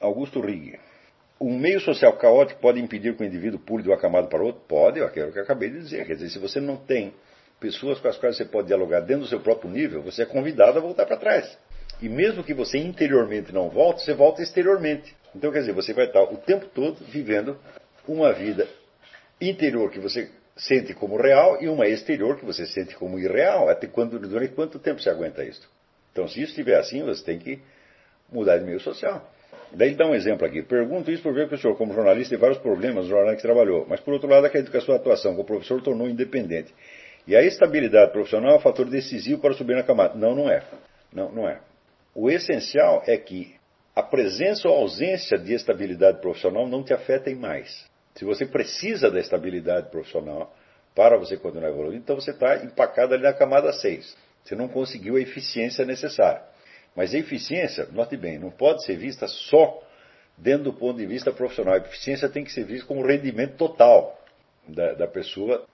Augusto Rigg. Um meio social caótico pode impedir que o indivíduo pule de uma camada para outra? Pode, é o que eu acabei de dizer. Quer dizer, se você não tem pessoas com as quais você pode dialogar dentro do seu próprio nível, você é convidado a voltar para trás. E mesmo que você interiormente não volte, você volta exteriormente. Então, quer dizer, você vai estar o tempo todo vivendo uma vida interior que você sente como real e uma exterior que você sente como irreal. Até quando, durante quanto tempo você aguenta isso? Então, se isso estiver assim, você tem que mudar de meio social. Daí ele dá um exemplo aqui. Pergunto isso por ver que o senhor, como jornalista, tem vários problemas no jornal que trabalhou. Mas, por outro lado, acredito que a sua atuação como professor tornou independente. E a estabilidade profissional é um fator decisivo para subir na camada. Não, não é. Não, não é. O essencial é que a presença ou ausência de estabilidade profissional não te afetem mais. Se você precisa da estabilidade profissional para você continuar evoluindo, então você está empacado ali na camada 6. Você não conseguiu a eficiência necessária. Mas a eficiência, note bem, não pode ser vista só dentro do ponto de vista profissional. A eficiência tem que ser vista como rendimento total da, da pessoa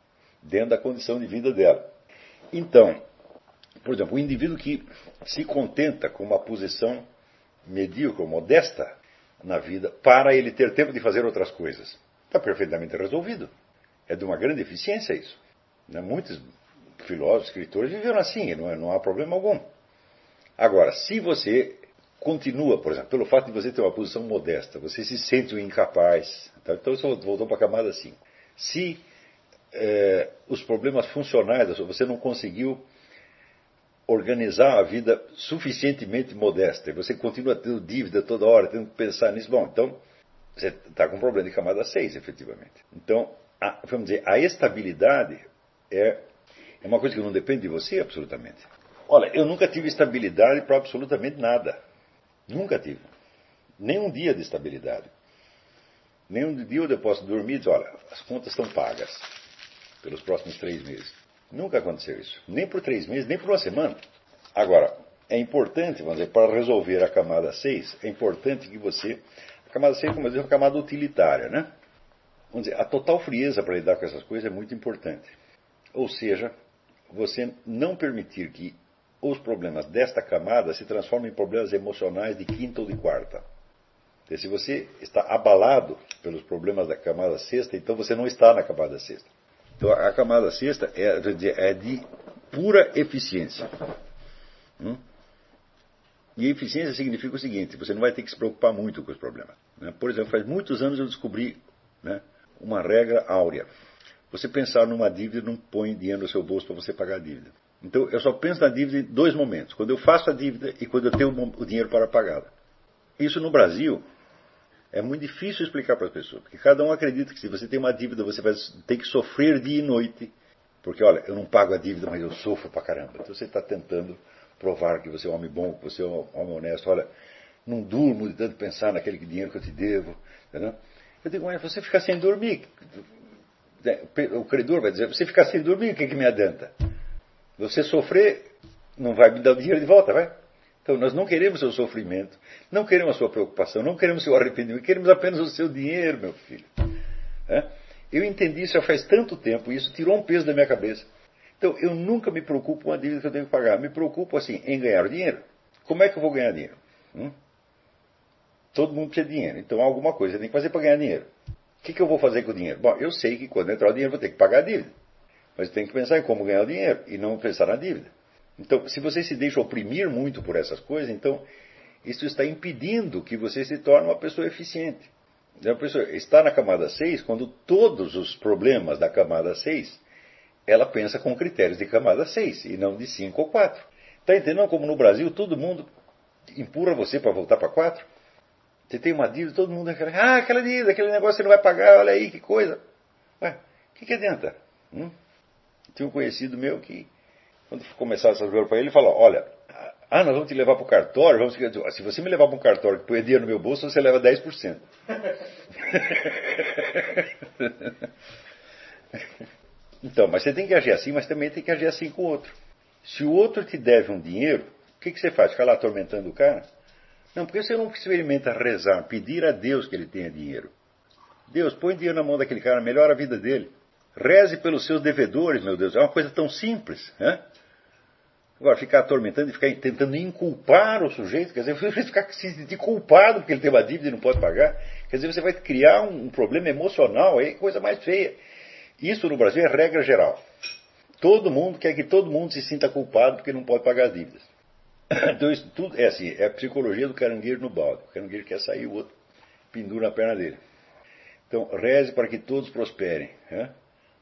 dentro da condição de vida dela. Então, por exemplo, o indivíduo que se contenta com uma posição medíocre, modesta na vida, para ele ter tempo de fazer outras coisas, está perfeitamente resolvido. É de uma grande eficiência isso. Né? Muitos filósofos, escritores viveram assim, não, é, não há problema algum. Agora, se você continua, por exemplo, pelo fato de você ter uma posição modesta, você se sente um incapaz, tá? então você voltou para a camada 5. Se é, os problemas funcionais, você não conseguiu organizar a vida suficientemente modesta e você continua tendo dívida toda hora, tendo que pensar nisso, bom, então você está com um problema de camada 6, efetivamente. Então, a, vamos dizer, a estabilidade é, é uma coisa que não depende de você absolutamente. Olha, eu nunca tive estabilidade para absolutamente nada. Nunca tive. Nem um dia de estabilidade. Nem um dia eu posso dormir e dizer, olha, as contas estão pagas pelos próximos três meses. Nunca aconteceu isso. Nem por três meses, nem por uma semana. Agora, é importante, vamos dizer, para resolver a camada 6, é importante que você. A camada 6, como eu disse, é uma camada utilitária, né? Vamos dizer, a total frieza para lidar com essas coisas é muito importante. Ou seja, você não permitir que os problemas desta camada se transformem em problemas emocionais de quinta ou de quarta. se você está abalado pelos problemas da camada sexta, então você não está na camada sexta. Então a camada sexta é, é de pura eficiência. Hum? E eficiência significa o seguinte: você não vai ter que se preocupar muito com os problemas. Né? Por exemplo, faz muitos anos eu descobri né, uma regra áurea. Você pensar numa dívida não põe dinheiro no seu bolso para você pagar a dívida. Então eu só penso na dívida em dois momentos: quando eu faço a dívida e quando eu tenho o dinheiro para pagá-la. Isso no Brasil é muito difícil explicar para as pessoas, porque cada um acredita que se você tem uma dívida, você vai ter que sofrer dia e noite, porque olha, eu não pago a dívida, mas eu sofro pra caramba. Então você está tentando provar que você é um homem bom, que você é um homem honesto. Olha, não durmo de tanto pensar naquele dinheiro que eu te devo. Entendeu? Eu digo, mas você ficar sem dormir. O credor vai dizer, você ficar sem dormir, o que, que me adianta? Você sofrer, não vai me dar dinheiro de volta, vai? Então, nós não queremos seu sofrimento, não queremos a sua preocupação, não queremos seu arrependimento, queremos apenas o seu dinheiro, meu filho. É? Eu entendi isso já faz tanto tempo, e isso tirou um peso da minha cabeça. Então, eu nunca me preocupo com a dívida que eu tenho que pagar. Me preocupo, assim, em ganhar dinheiro. Como é que eu vou ganhar dinheiro? Hum? Todo mundo precisa de dinheiro, então alguma coisa tem que fazer para ganhar dinheiro. O que, que eu vou fazer com o dinheiro? Bom, eu sei que quando entrar o dinheiro vou ter que pagar a dívida. Mas tenho que pensar em como ganhar o dinheiro e não pensar na dívida. Então, se você se deixa oprimir muito por essas coisas, então isso está impedindo que você se torne uma pessoa eficiente. A pessoa está na camada 6, quando todos os problemas da camada 6, ela pensa com critérios de camada 6 e não de 5 ou 4. Está entendendo como no Brasil todo mundo empurra você para voltar para 4? Você tem uma dívida, todo mundo fala, ah, aquela dívida, aquele negócio você não vai pagar, olha aí que coisa. Ué, o que, que adianta? Hum? Tinha um conhecido meu que quando começaram essas coisas para ele, ele falou: Olha, ah, nós vamos te levar para o cartório. Vamos... Se você me levar para um cartório que põe dinheiro no meu bolso, você leva 10%. então, mas você tem que agir assim, mas também tem que agir assim com o outro. Se o outro te deve um dinheiro, o que, que você faz? Ficar lá atormentando o cara? Não, porque você não experimenta rezar, pedir a Deus que ele tenha dinheiro. Deus, põe dinheiro na mão daquele cara, melhora a vida dele. Reze pelos seus devedores, meu Deus. É uma coisa tão simples. Né? Agora, ficar atormentando e ficar tentando inculpar o sujeito, quer dizer, você ficar se sentir culpado porque ele tem uma dívida e não pode pagar, quer dizer, você vai criar um, um problema emocional, aí coisa mais feia. Isso no Brasil é regra geral. Todo mundo quer que todo mundo se sinta culpado porque não pode pagar as dívidas. Então isso tudo é assim, é a psicologia do caranguejo no balde. O caranguejo quer sair, o outro pendura na perna dele. Então, reze para que todos prosperem, né?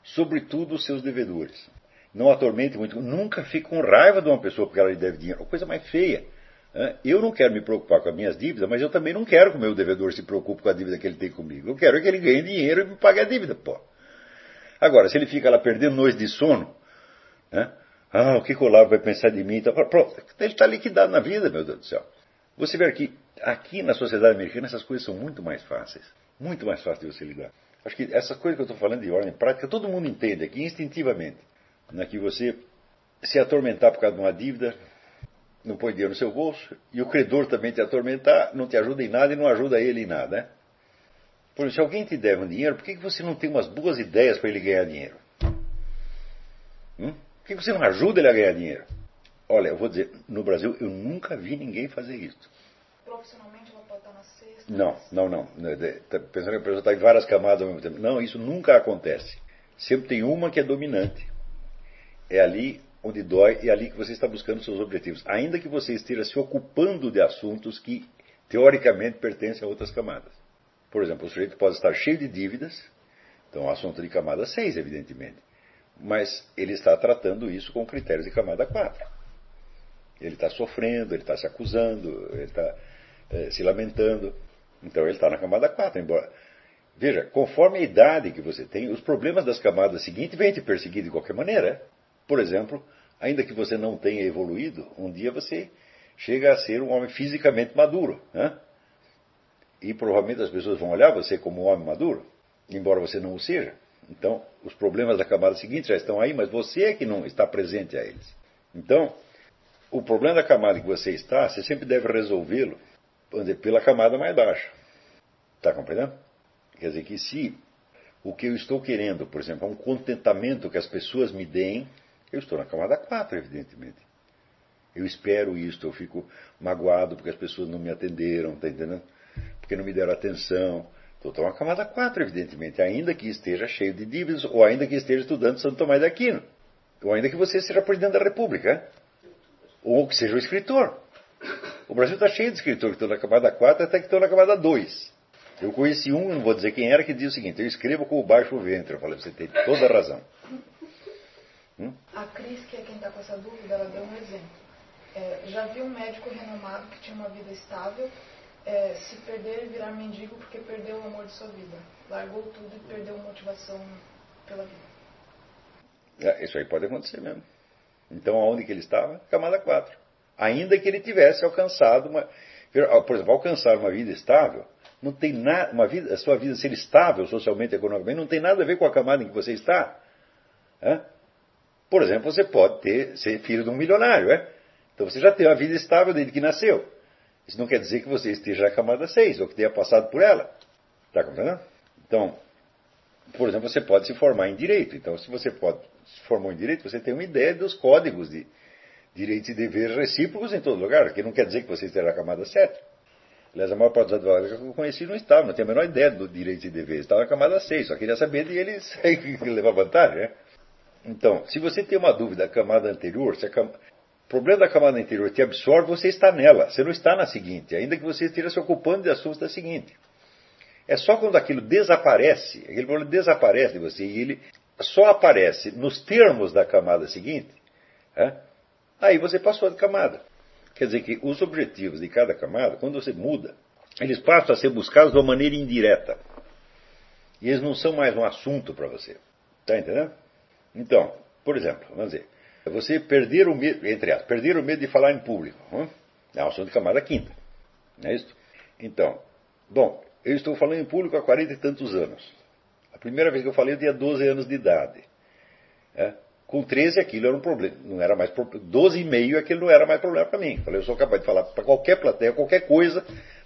Sobretudo os seus devedores. Não atormente muito, nunca fique com raiva de uma pessoa porque ela lhe deve dinheiro, é coisa mais feia. Eu não quero me preocupar com as minhas dívidas, mas eu também não quero que o meu devedor se preocupe com a dívida que ele tem comigo. Eu quero que ele ganhe dinheiro e me pague a dívida, pô. Agora, se ele fica lá perdendo noite de sono, né? Ah, o que, que o Olavo vai pensar de mim? Então, pronto, ele está liquidado na vida, meu Deus do céu. Você vê que aqui na sociedade americana essas coisas são muito mais fáceis. Muito mais fáceis de você lidar. Acho que essas coisas que eu estou falando de ordem prática, todo mundo entende aqui instintivamente. Né, que você se atormentar por causa de uma dívida, não põe dinheiro no seu bolso, e o credor também te atormentar, não te ajuda em nada e não ajuda ele em nada. Né? Por exemplo, se alguém te deve um dinheiro, por que, você não tem umas boas ideias para ele ganhar dinheiro? Hum? Por que você não ajuda ele a ganhar dinheiro? Olha, eu vou dizer, no Brasil eu nunca vi ninguém fazer isso. Profissionalmente ela pode estar na sexta? Não, não, não. Tá pensando que a pessoa está em várias camadas ao mesmo tempo. Não, isso nunca acontece. Sempre tem uma que é dominante. É ali onde dói e é ali que você está buscando seus objetivos. Ainda que você esteja se ocupando de assuntos que teoricamente pertencem a outras camadas. Por exemplo, o sujeito pode estar cheio de dívidas, então assunto de camada 6, evidentemente. Mas ele está tratando isso com critérios de camada 4. Ele está sofrendo, ele está se acusando, ele está é, se lamentando. Então ele está na camada 4, embora. Veja, conforme a idade que você tem, os problemas das camadas seguintes vêm te perseguir de qualquer maneira. Por exemplo, ainda que você não tenha evoluído, um dia você chega a ser um homem fisicamente maduro. Né? E provavelmente as pessoas vão olhar você como um homem maduro, embora você não o seja. Então, os problemas da camada seguinte já estão aí, mas você é que não está presente a eles. Então, o problema da camada que você está, você sempre deve resolvê-lo pela camada mais baixa. Está compreendendo? Quer dizer que se o que eu estou querendo, por exemplo, é um contentamento que as pessoas me deem, eu estou na camada 4, evidentemente. Eu espero isso, eu fico magoado porque as pessoas não me atenderam, está entendendo? Porque não me deram atenção. Então, estou na camada 4, evidentemente, ainda que esteja cheio de dívidas, ou ainda que esteja estudando Santo Tomás de Aquino, ou ainda que você seja presidente da República ou que seja o escritor. O Brasil está cheio de escritores que estão na camada 4 até que estão na camada 2. Eu conheci um, não vou dizer quem era, que dizia o seguinte: eu escrevo com o baixo ventre. Eu falei, você tem toda a razão. Hum? A Cris, que é quem está com essa dúvida, ela deu um exemplo. É, já vi um médico renomado que tinha uma vida estável é, se perder e virar mendigo porque perdeu o amor de sua vida. Largou tudo e perdeu motivação pela vida. É, isso aí pode acontecer mesmo. Então, aonde que ele estava? Camada 4. Ainda que ele tivesse alcançado uma. Por exemplo, alcançar uma vida estável, não tem nada. Uma vida, a sua vida ser estável socialmente, economicamente, não tem nada a ver com a camada em que você está. Por exemplo, você pode ter, ser filho de um milionário. É? Então você já tem uma vida estável desde que nasceu. Isso não quer dizer que você esteja na camada 6 ou que tenha passado por ela. Está compreendendo? Então, por exemplo, você pode se formar em direito. Então, se você pode, se formou em direito, você tem uma ideia dos códigos de direitos e deveres recíprocos em todo lugar, que não quer dizer que você esteja na camada 7. Aliás, a maior parte dos advogados que eu conheci não estava, não tinha a menor ideia do direito e deveres, estava na camada 6, só queria saber de eles levar vantagem. Né? Então, se você tem uma dúvida da camada anterior, se cam... o problema da camada anterior te absorve, você está nela, você não está na seguinte, ainda que você esteja se ocupando de assuntos da seguinte. É só quando aquilo desaparece, aquele problema desaparece de você e ele só aparece nos termos da camada seguinte, é? Aí você passou de camada. Quer dizer que os objetivos de cada camada, quando você muda, eles passam a ser buscados de uma maneira indireta. E eles não são mais um assunto para você. Está entendendo? Então, por exemplo, vamos dizer, você perder o medo, entre aspas, perder o medo de falar em público. É um assunto de camada quinta. Não é isso? Então, bom, eu estou falando em público há 40 e tantos anos. A primeira vez que eu falei eu tinha 12 anos de idade. É? Com 13 aquilo era um problema, não era mais 12 e meio aquilo não era mais problema para mim. Falei, eu sou capaz de falar para qualquer plateia, qualquer coisa,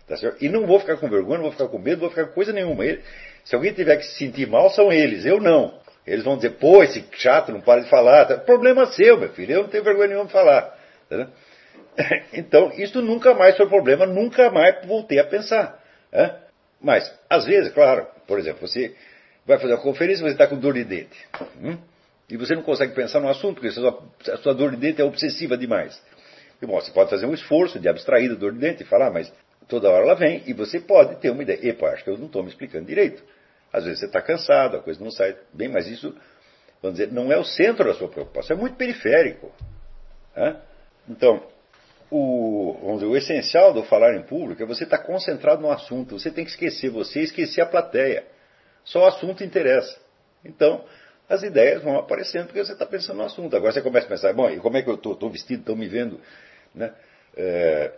tá e não vou ficar com vergonha, não vou ficar com medo, não vou ficar com coisa nenhuma. Ele, se alguém tiver que se sentir mal, são eles, eu não. Eles vão dizer, pô, esse chato não para de falar. Tá, problema seu, meu filho, eu não tenho vergonha nenhuma de falar. Entendeu? Então, isso nunca mais foi problema, nunca mais voltei a pensar. Né? Mas, às vezes, claro, por exemplo, você vai fazer uma conferência e você está com dor de dente. Hum? E você não consegue pensar no assunto, porque a sua, a sua dor de dente é obsessiva demais. E, bom, você pode fazer um esforço de abstrair da dor de dente e falar, mas toda hora ela vem e você pode ter uma ideia. Epa, acho que eu não estou me explicando direito. Às vezes você está cansado, a coisa não sai bem, mas isso, vamos dizer, não é o centro da sua preocupação, é muito periférico. Né? Então, o, vamos dizer, o essencial do falar em público é você estar tá concentrado no assunto. Você tem que esquecer você esquecer a plateia. Só o assunto interessa. Então, as ideias vão aparecendo porque você está pensando no assunto. Agora você começa a pensar, bom, e como é que eu estou vestido, estou me vendo, né? É,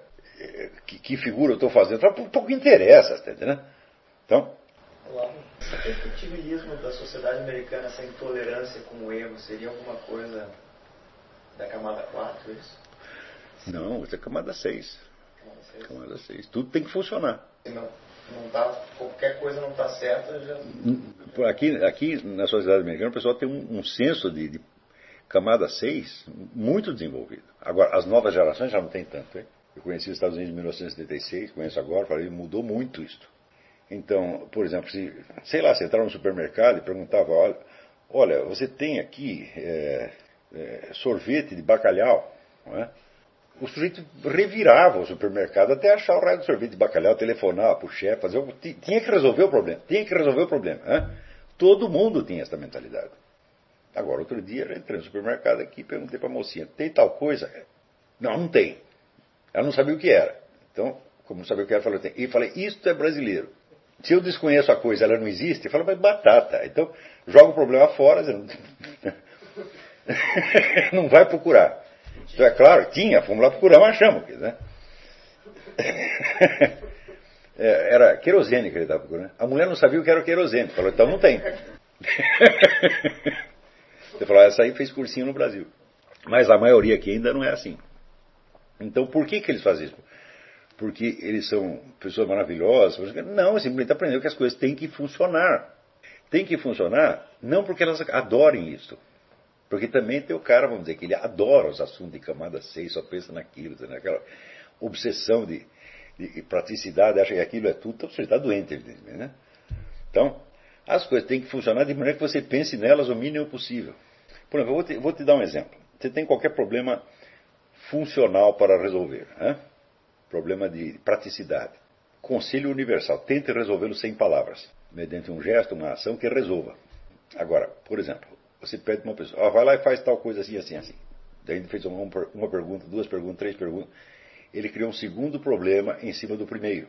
que, que, figura eu estou fazendo? Pouco interessa, tá entendendo? Então. O perfectibilismo da sociedade americana, essa intolerância com o erro, seria alguma coisa da camada 4, isso? Não, isso é camada 6. Camada 6. Tudo tem que funcionar. Não, não tá, qualquer coisa não está certa, já. Aqui, aqui na sociedade americana, o pessoal tem um, um senso de, de, camada 6 muito desenvolvido. Agora, as novas gerações já não tem tanto. Hein? Eu conheci os Estados Unidos em 1976, conheço agora, falei, mudou muito isto. Então, por exemplo, se, sei lá, você entrar no supermercado e perguntava, olha, olha você tem aqui é, é, sorvete de bacalhau, não é? O sujeito revirava o supermercado até achar o raio do sorvete de bacalhau, telefonava para o chefe, fazer, tinha que resolver o problema, tinha que resolver o problema. Todo mundo tinha essa mentalidade. Agora, outro dia, entrei no supermercado aqui e perguntei para a mocinha, tem tal coisa? Não, não tem. Ela não sabia o que era. Então, como não sabia o que era, falou, tem. E falei, isto é brasileiro. Se eu desconheço a coisa, ela não existe, eu falo, mas batata. Então, joga o problema fora, não... não vai procurar. Então, é claro, tinha, fomos lá procurar, achamos. Né? É, era querosene que ele estava procurando. A mulher não sabia o que era querosene. Falou, então não tem. Você falou, essa aí fez cursinho no Brasil. Mas a maioria aqui ainda não é assim. Então por que, que eles fazem isso? Porque eles são pessoas maravilhosas? Não, simplesmente aprendeu que as coisas têm que funcionar. Tem que funcionar não porque elas adorem isso, porque também tem o cara, vamos dizer, que ele adora os assuntos de camada 6, só pensa naquilo, naquela obsessão de, de praticidade, acha que aquilo é tudo, então você está doente, evidentemente. Né? Então, as coisas têm que funcionar de maneira que você pense nelas o mínimo possível. Por exemplo, eu vou te, vou te dar um exemplo. Você tem qualquer problema funcional para resolver, né? problema de praticidade. Conselho universal, tente resolvê-lo sem palavras, mediante um gesto, uma ação que resolva. Agora, por exemplo, você pede para uma pessoa, vai lá e faz tal coisa assim, assim, assim. Daí ele fez uma, uma pergunta, duas perguntas, três perguntas. Ele criou um segundo problema em cima do primeiro,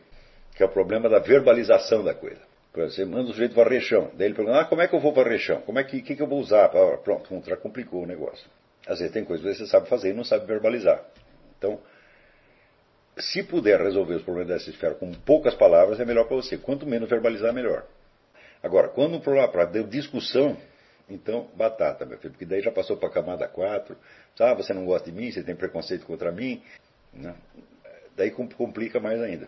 que é o problema da verbalização da coisa. Você manda o sujeito varrer chão. Daí ele pergunta, ah, como é que eu vou varrer chão? Como é que, que, que eu vou usar? Pronto, complicou o negócio. Às vezes tem coisas que você sabe fazer e não sabe verbalizar. Então, se puder resolver os problemas dessa esfera com poucas palavras, é melhor para você. Quanto menos verbalizar, melhor. Agora, quando um problema para discussão, então, batata, meu filho, porque daí já passou para a camada 4. Ah, você não gosta de mim, você tem preconceito contra mim. Né? Daí complica mais ainda.